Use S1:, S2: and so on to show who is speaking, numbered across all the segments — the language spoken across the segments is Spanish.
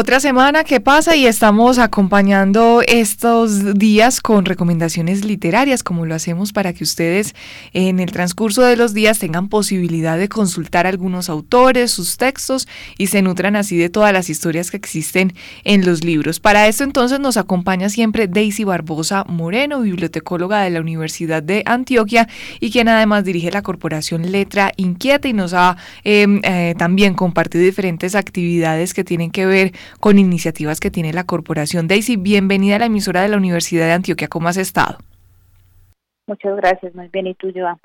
S1: Otra semana que pasa y estamos acompañando estos días con recomendaciones literarias, como lo hacemos para que ustedes en el transcurso de los días tengan posibilidad de consultar algunos autores, sus textos y se nutran así de todas las historias que existen en los libros. Para esto entonces nos acompaña siempre Daisy Barbosa Moreno, bibliotecóloga de la Universidad de Antioquia y quien además dirige la corporación Letra Inquieta y nos ha em, eh, también compartido diferentes actividades que tienen que ver con iniciativas que tiene la corporación. Daisy, bienvenida a la emisora de la Universidad de Antioquia. ¿Cómo has estado?
S2: Muchas gracias, muy bien. ¿Y tú, Joan?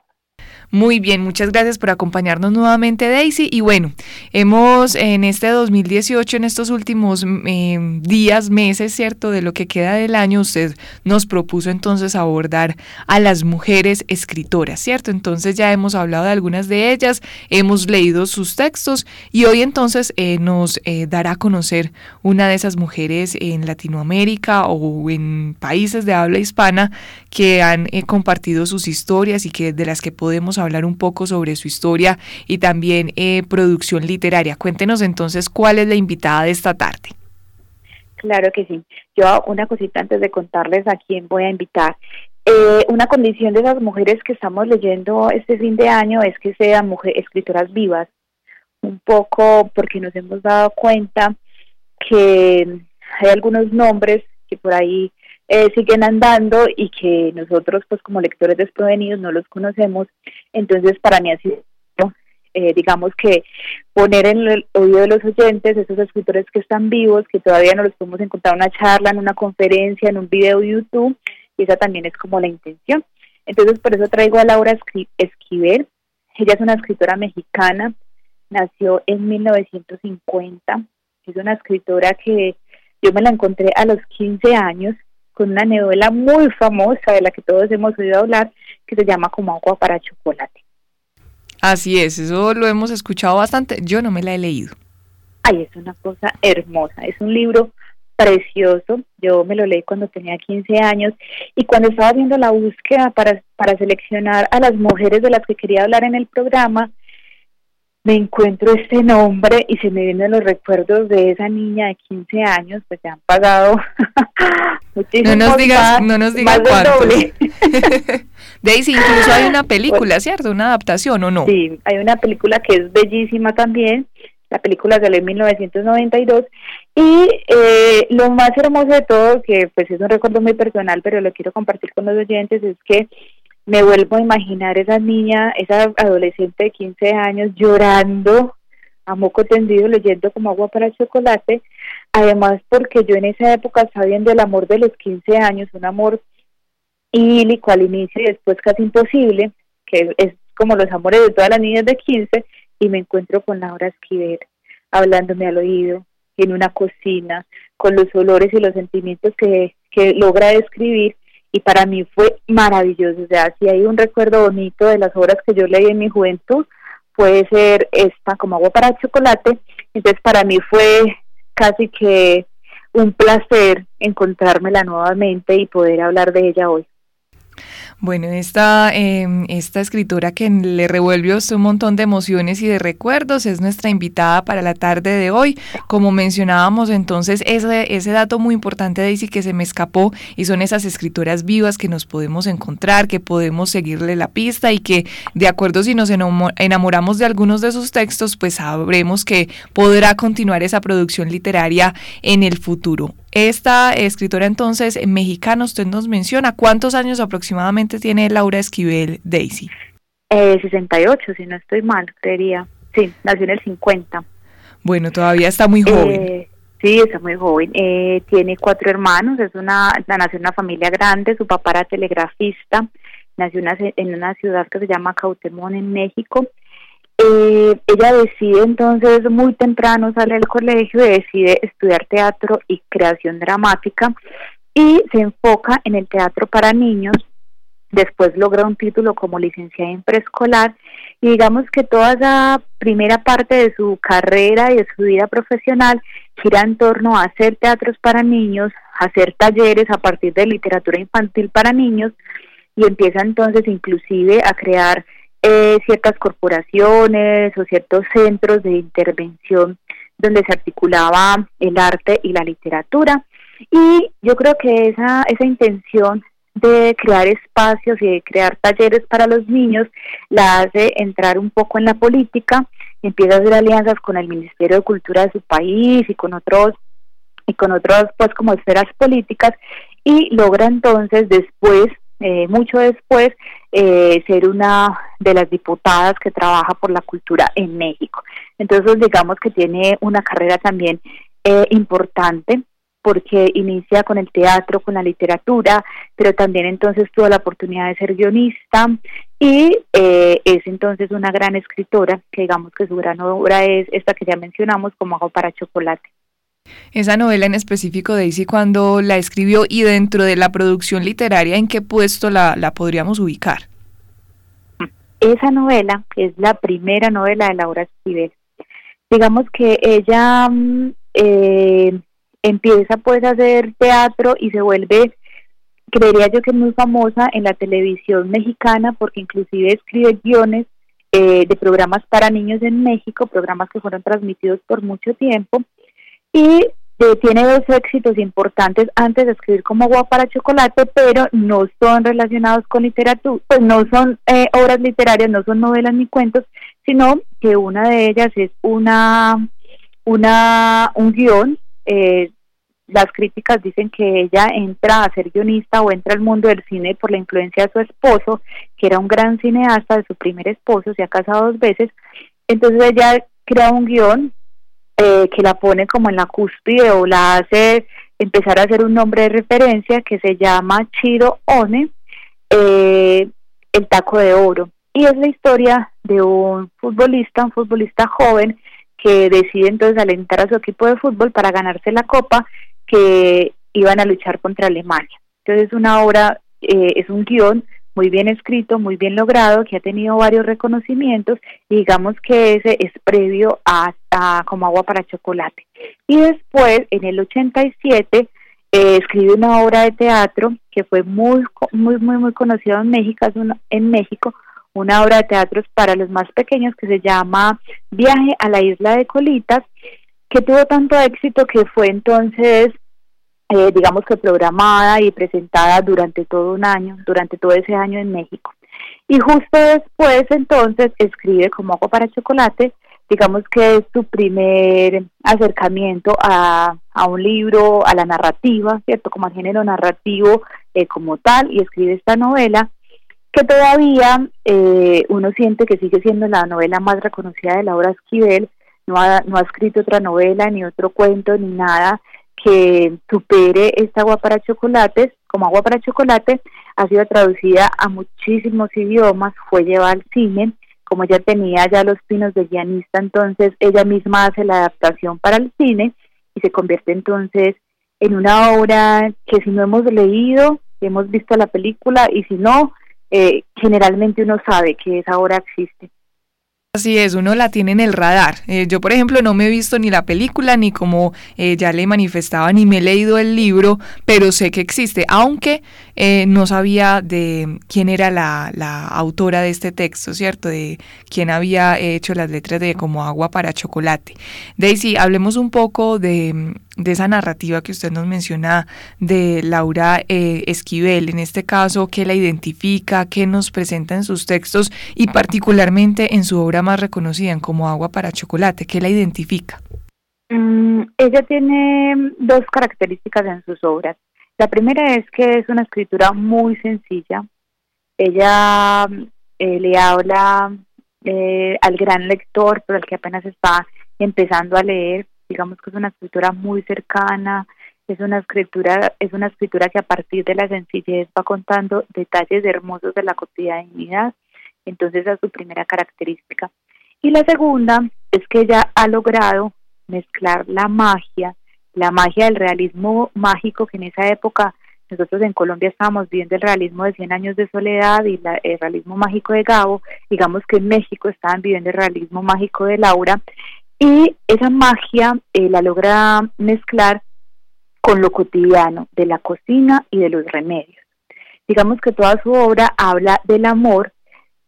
S1: Muy bien, muchas gracias por acompañarnos nuevamente Daisy. Y bueno, hemos en este 2018, en estos últimos mm, días, meses, ¿cierto? De lo que queda del año, usted nos propuso entonces abordar a las mujeres escritoras, ¿cierto? Entonces ya hemos hablado de algunas de ellas, hemos leído sus textos y hoy entonces eh, nos eh, dará a conocer una de esas mujeres en Latinoamérica o en países de habla hispana que han eh, compartido sus historias y que de las que podemos hablar un poco sobre su historia y también eh, producción literaria. Cuéntenos entonces cuál es la invitada de esta tarde.
S2: Claro que sí. Yo una cosita antes de contarles a quién voy a invitar. Eh, una condición de las mujeres que estamos leyendo este fin de año es que sean mujeres escritoras vivas, un poco porque nos hemos dado cuenta que hay algunos nombres que por ahí eh, siguen andando y que nosotros pues como lectores desprevenidos no los conocemos. Entonces para mí ha sido, eh, digamos que poner en el oído de los oyentes esos escritores que están vivos, que todavía no los podemos encontrar en una charla, en una conferencia, en un video de YouTube, y esa también es como la intención. Entonces por eso traigo a Laura Esquivel. Ella es una escritora mexicana, nació en 1950, es una escritora que yo me la encontré a los 15 años con una novela muy famosa de la que todos hemos oído hablar, que se llama Como agua para chocolate.
S1: Así es, eso lo hemos escuchado bastante, yo no me la he leído.
S2: Ay, es una cosa hermosa, es un libro precioso, yo me lo leí cuando tenía 15 años y cuando estaba haciendo la búsqueda para, para seleccionar a las mujeres de las que quería hablar en el programa, me encuentro este nombre y se me vienen los recuerdos de esa niña de 15 años, pues se han pagado
S1: no nos digas, no nos digas cuánto. Daisy, incluso hay una película, ¿cierto? Una adaptación, ¿o no?
S2: Sí, hay una película que es bellísima también. La película salió en 1992 y eh, lo más hermoso de todo, que pues es un recuerdo muy personal, pero lo quiero compartir con los oyentes, es que me vuelvo a imaginar esa niña, esa adolescente de 15 años llorando a moco tendido leyendo como agua para chocolate, además porque yo en esa época estaba viendo el amor de los 15 años, un amor idílico al inicio y después casi imposible, que es como los amores de todas las niñas de 15, y me encuentro con Laura Esquivel hablándome al oído en una cocina, con los olores y los sentimientos que, que logra describir y para mí fue maravilloso. O sea, si hay un recuerdo bonito de las obras que yo leí en mi juventud, puede ser esta como agua para chocolate. Entonces para mí fue casi que un placer encontrármela nuevamente y poder hablar de ella hoy.
S1: Bueno, esta, em, esta escritora que le revuelve un montón de emociones y de recuerdos es nuestra invitada para la tarde de hoy. Como mencionábamos entonces, ese, ese dato muy importante, Daisy, que se me escapó, y son esas escritoras vivas que nos podemos encontrar, que podemos seguirle la pista y que de acuerdo si nos enamoramos de algunos de sus textos, pues sabremos que podrá continuar esa producción literaria en el futuro. Esta escritora entonces mexicana, usted nos menciona, ¿cuántos años aproximadamente tiene Laura Esquivel Daisy?
S2: Eh, 68, si no estoy mal, creería. Sí, nació en el 50.
S1: Bueno, todavía está muy joven. Eh,
S2: sí, está muy joven. Eh, tiene cuatro hermanos, es una, nació en una familia grande, su papá era telegrafista, nació en una ciudad que se llama Cautemón en México eh, ella decide entonces muy temprano, sale del colegio y decide estudiar teatro y creación dramática y se enfoca en el teatro para niños. Después logra un título como licenciada en preescolar y digamos que toda esa primera parte de su carrera y de su vida profesional gira en torno a hacer teatros para niños, hacer talleres a partir de literatura infantil para niños y empieza entonces inclusive a crear eh, ciertas corporaciones o ciertos centros de intervención donde se articulaba el arte y la literatura. Y yo creo que esa, esa intención de crear espacios y de crear talleres para los niños la hace entrar un poco en la política, empieza a hacer alianzas con el Ministerio de Cultura de su país y con otros y con otros pues como esferas políticas y logra entonces después eh, mucho después eh, ser una de las diputadas que trabaja por la cultura en México. Entonces digamos que tiene una carrera también eh, importante porque inicia con el teatro, con la literatura, pero también entonces tuvo la oportunidad de ser guionista y es entonces una gran escritora, que digamos que su gran obra es esta que ya mencionamos como Hago para Chocolate.
S1: Esa novela en específico, Daisy, cuando la escribió y dentro de la producción literaria, ¿en qué puesto la, podríamos ubicar?
S2: Esa novela es la primera novela de Laura Esquivel. Digamos que ella mm, eh, empieza pues a hacer teatro y se vuelve, creería yo que muy famosa en la televisión mexicana porque inclusive escribe guiones eh, de programas para niños en México, programas que fueron transmitidos por mucho tiempo y eh, tiene dos éxitos importantes antes de escribir como agua para chocolate, pero no son relacionados con literatura, pues no son eh, obras literarias, no son novelas ni cuentos, sino que una de ellas es una, una un guion. Eh, las críticas dicen que ella entra a ser guionista o entra al mundo del cine por la influencia de su esposo, que era un gran cineasta de su primer esposo, se ha casado dos veces. Entonces ella crea un guion eh, que la pone como en la cúspide o la hace empezar a hacer un nombre de referencia que se llama Chiro One, eh, el taco de oro. Y es la historia de un futbolista, un futbolista joven que decide entonces alentar a su equipo de fútbol para ganarse la copa que iban a luchar contra Alemania. Entonces es una obra, eh, es un guion muy bien escrito, muy bien logrado, que ha tenido varios reconocimientos y digamos que ese es previo a, Como agua para chocolate. Y después, en el 87, eh, escribe una obra de teatro que fue muy, muy, muy, muy conocida en México, en México, una obra de teatro para los más pequeños que se llama Viaje a la isla de Colitas, que tuvo tanto éxito que fue entonces eh, digamos que programada y presentada durante todo un año, durante todo ese año en México. Y justo después entonces escribe como agua para chocolate, digamos que es su primer acercamiento a, a un libro, a la narrativa, ¿cierto? Como al género narrativo eh, como tal, y escribe esta novela que todavía eh, uno siente que sigue siendo la novela más reconocida de Laura Esquivel, no ha, no ha escrito otra novela, ni otro cuento, ni nada que supere esta agua para chocolates, como agua para chocolate, ha sido traducida a muchísimos idiomas, fue llevada al cine, como ella tenía ya los pinos de guionista, entonces ella misma hace la adaptación para el cine y se convierte entonces en una obra que si no hemos leído, hemos visto la película y si no, eh, generalmente uno sabe que esa obra existe.
S1: Así es, uno la tiene en el radar. Eh, yo, por ejemplo, no me he visto ni la película, ni como eh, ya le manifestaba, ni me he leído el libro, pero sé que existe, aunque eh, no sabía de quién era la, la, autora de este texto, ¿cierto? De quién había hecho las letras de Como agua para chocolate. Daisy, hablemos un poco de, de esa narrativa que usted nos menciona de Laura eh, Esquivel, en este caso, qué la identifica, qué nos presenta en sus textos y particularmente en su obra más reconocida, Como agua para chocolate, qué la identifica.
S2: Mm, ella tiene dos características en sus obras. La primera es que es una escritura muy sencilla. Ella eh, le habla eh, al gran lector, pero al que apenas está empezando a leer, digamos que es una escritura muy cercana, es una escritura, es una escritura que a partir de la sencillez va contando detalles hermosos de la cotidianidad, entonces esa es su primera característica. Y la segunda es que ella ha logrado mezclar la magia, la magia del realismo mágico que en esa época nosotros en Colombia estábamos viendo el realismo de 100 años de soledad y el realismo mágico de Gabo, digamos que en México estaban viviendo el realismo mágico de Laura, y esa magia eh, la logra mezclar con lo cotidiano de la cocina y de los remedios. Digamos que toda su obra habla del amor,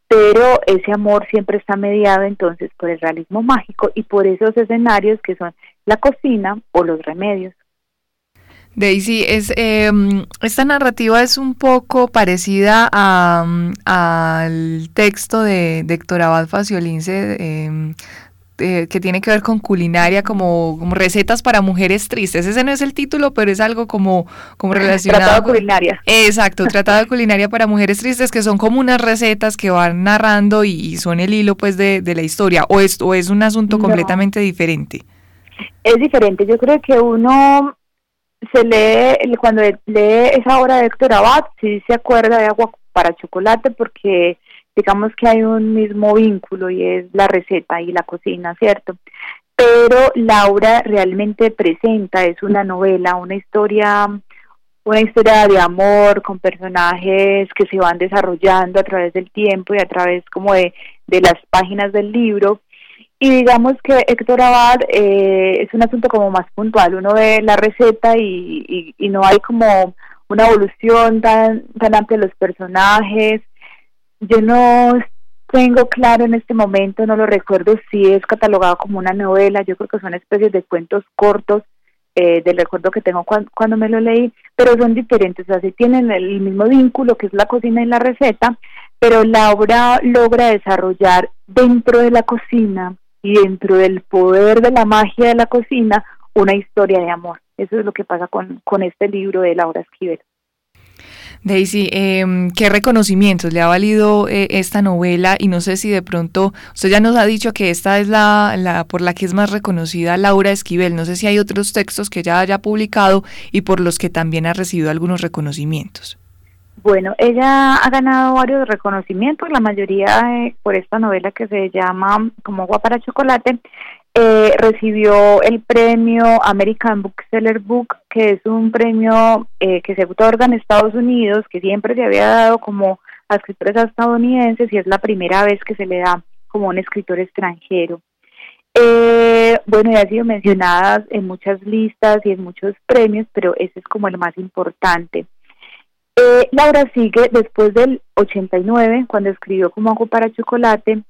S2: pero ese amor siempre está mediado entonces por el realismo mágico y por esos escenarios que son la cocina o los remedios.
S1: Daisy, es, em, esta narrativa es un poco parecida al texto de, Héctor Abad Faciolince, em, eh, que tiene que ver con culinaria, como, recetas para mujeres tristes. Ese no es el título, pero es algo como, como relacionado.
S2: Tratado de culinaria.
S1: Exacto, tratado de culinaria para mujeres tristes, que son como unas recetas que van narrando y, son el hilo pues de, la historia. ¿O es, es un asunto completamente diferente?
S2: Es diferente. Yo creo que uno se lee, cuando lee esa obra de Héctor Abad, sí se acuerda de agua para chocolate porque digamos que hay un mismo vínculo y es la receta y la cocina, ¿cierto? Pero Laura realmente presenta, es una novela, una historia, una historia de amor con personajes que se van desarrollando a través del tiempo y a través como de, de las páginas del libro. Y digamos que Héctor Abad eh, es un asunto como más puntual, uno ve la receta y, y, y no hay como una evolución tan, tan amplia de los personajes, yo no tengo claro en este momento, no lo recuerdo si es catalogado como una novela, yo creo que son especies de cuentos cortos eh, del recuerdo que tengo cuando, me lo leí, pero son diferentes, sea, tienen el mismo vínculo que es la cocina y la receta, pero la obra logra desarrollar dentro de la cocina y dentro del poder de la magia de la cocina una historia de amor. Eso es lo que pasa con, con este libro de Laura Esquivel.
S1: Daisy, em, ¿qué reconocimientos le ha valido eh, esta novela? Y no sé si de pronto, usted ya nos ha dicho que esta es la, la por la que es más reconocida Laura Esquivel. No sé si hay otros textos que ya haya publicado y por los que también ha recibido algunos reconocimientos.
S2: Bueno, ella ha ganado varios reconocimientos, la mayoría eh, por esta novela que se llama Como agua para chocolate. Eh, recibió el premio American Bookseller Book, que es un premio eh, que se otorga en Estados Unidos, que siempre se había dado como a escritores estadounidenses y es la primera vez que se le da como un escritor extranjero. Eh, bueno, ya ha sido mencionada en muchas listas y en muchos premios, pero ese es como el más importante. Laura sigue después del 89, cuando escribió Como hago para chocolate,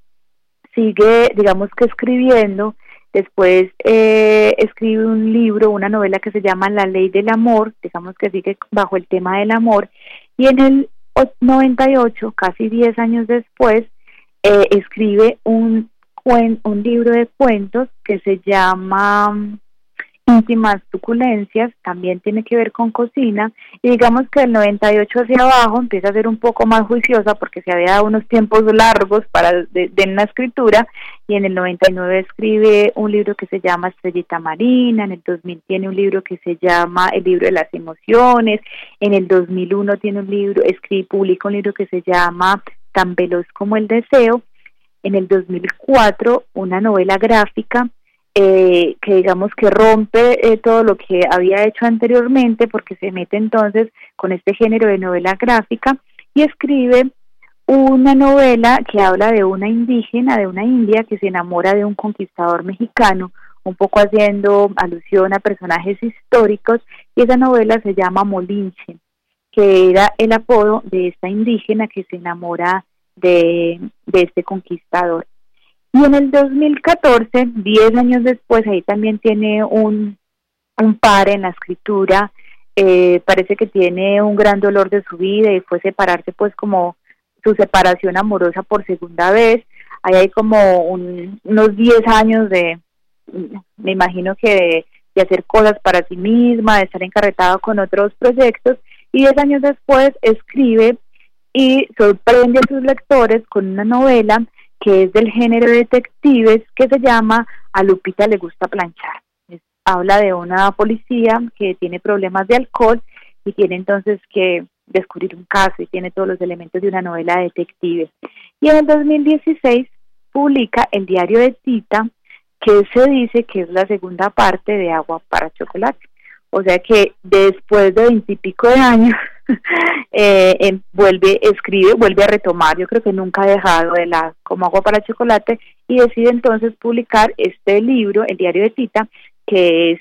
S2: sigue, digamos que escribiendo Después eh, escribe un libro, una novela que se llama La Ley del Amor, digamos que sigue bajo el tema del amor. Y en el 98, casi 10 años después, eh, escribe un, un libro de cuentos que se llama íntimas suculencias, también tiene que ver con cocina, y digamos que del 98 hacia abajo empieza a ser un poco más juiciosa porque se había dado unos tiempos largos para de, la escritura, y en el 99 escribe un libro que se llama Estrellita Marina, en el 2000 tiene un libro que se llama El libro de las emociones, en el 2001 tiene un libro, escribe, publica un libro que se llama Tan veloz como el deseo, en el 2004 una novela gráfica eh, que digamos que rompe eh, todo lo que había hecho anteriormente porque se mete entonces con este género de novela gráfica y escribe una novela que habla de una indígena, de una india que se enamora de un conquistador mexicano, un poco haciendo alusión a personajes históricos, y esa novela se llama Molinche, que era el apodo de esta indígena que se enamora de, de este conquistador. Y en el 2014, 10 años después, ahí también tiene un, un par en la escritura, eh, parece que tiene un gran dolor de su vida y fue separarse pues como su separación amorosa por segunda vez. Ahí hay como unos 10 años de, me imagino que de, hacer cosas para sí misma, de estar encarretado con otros proyectos y 10 años después escribe y sorprende a sus lectores con una novela que es del género de detectives, que se llama A Lupita le gusta planchar. habla de una policía que tiene problemas de alcohol y tiene entonces que descubrir un caso y tiene todos los elementos de una novela de detectives. Y en el 2016 publica el diario de Tita, que se dice que es la segunda parte de Agua para Chocolate. O sea que después de veintipico de años eh, em, vuelve, escribe, vuelve a retomar, yo creo que nunca ha dejado de la como agua para chocolate y decide entonces publicar este libro, el diario de Tita, que es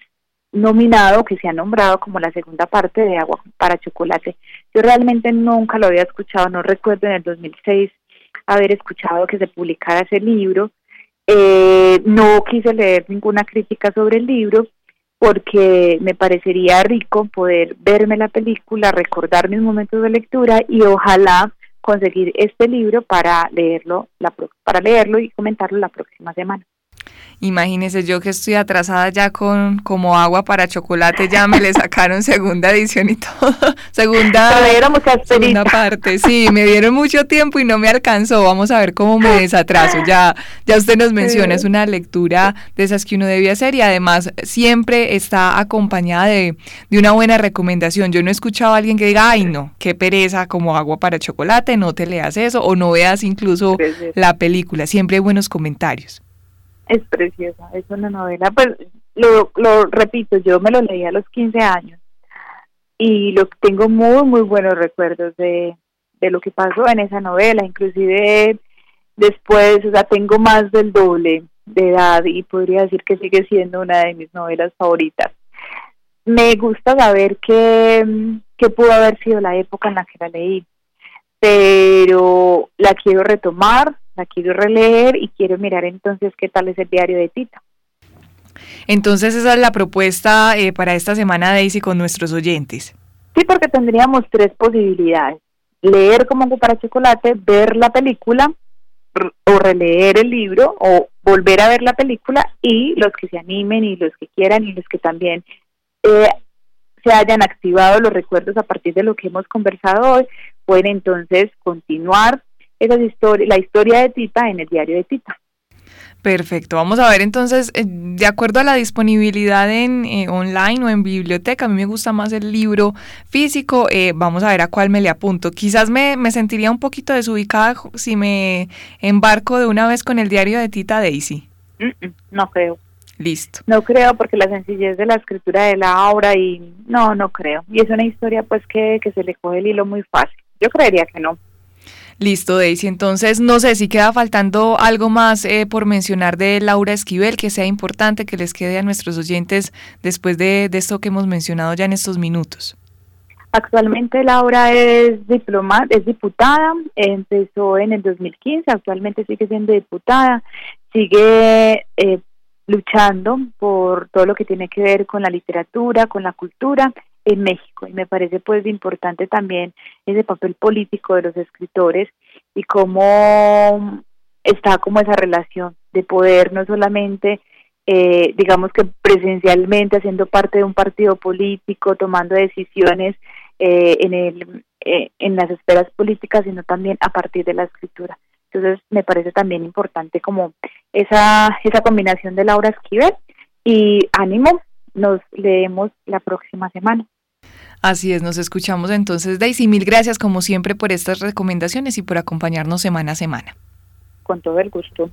S2: nominado, que se ha nombrado como la segunda parte de Agua para Chocolate. Yo realmente nunca lo había escuchado, no recuerdo en el 2006 haber escuchado que se publicara ese libro. Eh, no quise leer ninguna crítica sobre el libro porque me parecería rico poder verme la película, recordar mis momentos de lectura y ojalá conseguir este libro para leerlo, la, para leerlo y comentarlo la próxima semana.
S1: Imagínese yo que estoy atrasada ya con como agua para chocolate, ya me le sacaron segunda edición y todo, segunda, segunda parte. Sí, me dieron mucho tiempo y no me alcanzó. Vamos a ver cómo me desatraso. Ya, ya usted nos menciona, es una lectura de esas que uno debía hacer y además siempre está acompañada de, de una buena recomendación. Yo no he escuchado a alguien que diga, ay no, qué pereza como agua para chocolate, no te leas eso o no veas incluso la película. Siempre hay buenos comentarios.
S2: Es preciosa, es una novela, pues lo, lo repito, yo me lo leí a los 15 años y lo tengo muy, muy buenos recuerdos de, de lo que pasó en esa novela, inclusive después, o sea, tengo más del doble de edad y podría decir que sigue siendo una de mis novelas favoritas. Me gusta saber que, que pudo haber sido la época en la que la leí, pero la quiero retomar, la quiero releer y quiero mirar entonces qué tal es el diario de Tita.
S1: Entonces esa es la propuesta eh, para esta semana, Daisy, con nuestros oyentes.
S2: Sí, porque tendríamos tres posibilidades. Leer como para chocolate, ver la película o releer el libro o volver a ver la película y los que se animen y los que quieran y los que también eh, se hayan activado los recuerdos a partir de lo que hemos conversado hoy, pueden entonces continuar esa historia, la historia de Tita en el diario de Tita.
S1: Perfecto, vamos a ver entonces, eh, de acuerdo a la disponibilidad en eh, online o en biblioteca, a mí me gusta más el libro físico, eh, vamos a ver a cuál me le apunto. Quizás me, me, sentiría un poquito desubicada si me embarco de una vez con el diario de Tita Daisy.
S2: no creo.
S1: Listo.
S2: No creo porque la sencillez de la escritura de la obra y no, no creo. Y es una historia pues que, que se le coge el hilo muy fácil. Yo creería que no.
S1: Listo, Daisy. Entonces, no sé si queda faltando algo más eh, por mencionar de Laura Esquivel que sea importante que les quede a nuestros oyentes después de, esto que hemos mencionado ya en estos minutos.
S2: Actualmente Laura es diploma, es diputada, empezó en el 2015, actualmente sigue siendo diputada, sigue eh, luchando por todo lo que tiene que ver con la literatura, con la cultura en México. Y me parece pues importante también ese papel político de los escritores y cómo está como esa relación de poder no solamente eh, digamos que presencialmente haciendo parte de un partido político tomando decisiones eh, en el eh, en las esferas políticas sino también a partir de la escritura. Entonces me parece también importante como esa esa combinación de Laura Esquivel y ánimo nos leemos la próxima semana
S1: Así es, nos escuchamos entonces, Daisy. Mil gracias como siempre por estas recomendaciones y por acompañarnos semana a semana.
S2: Con todo el gusto.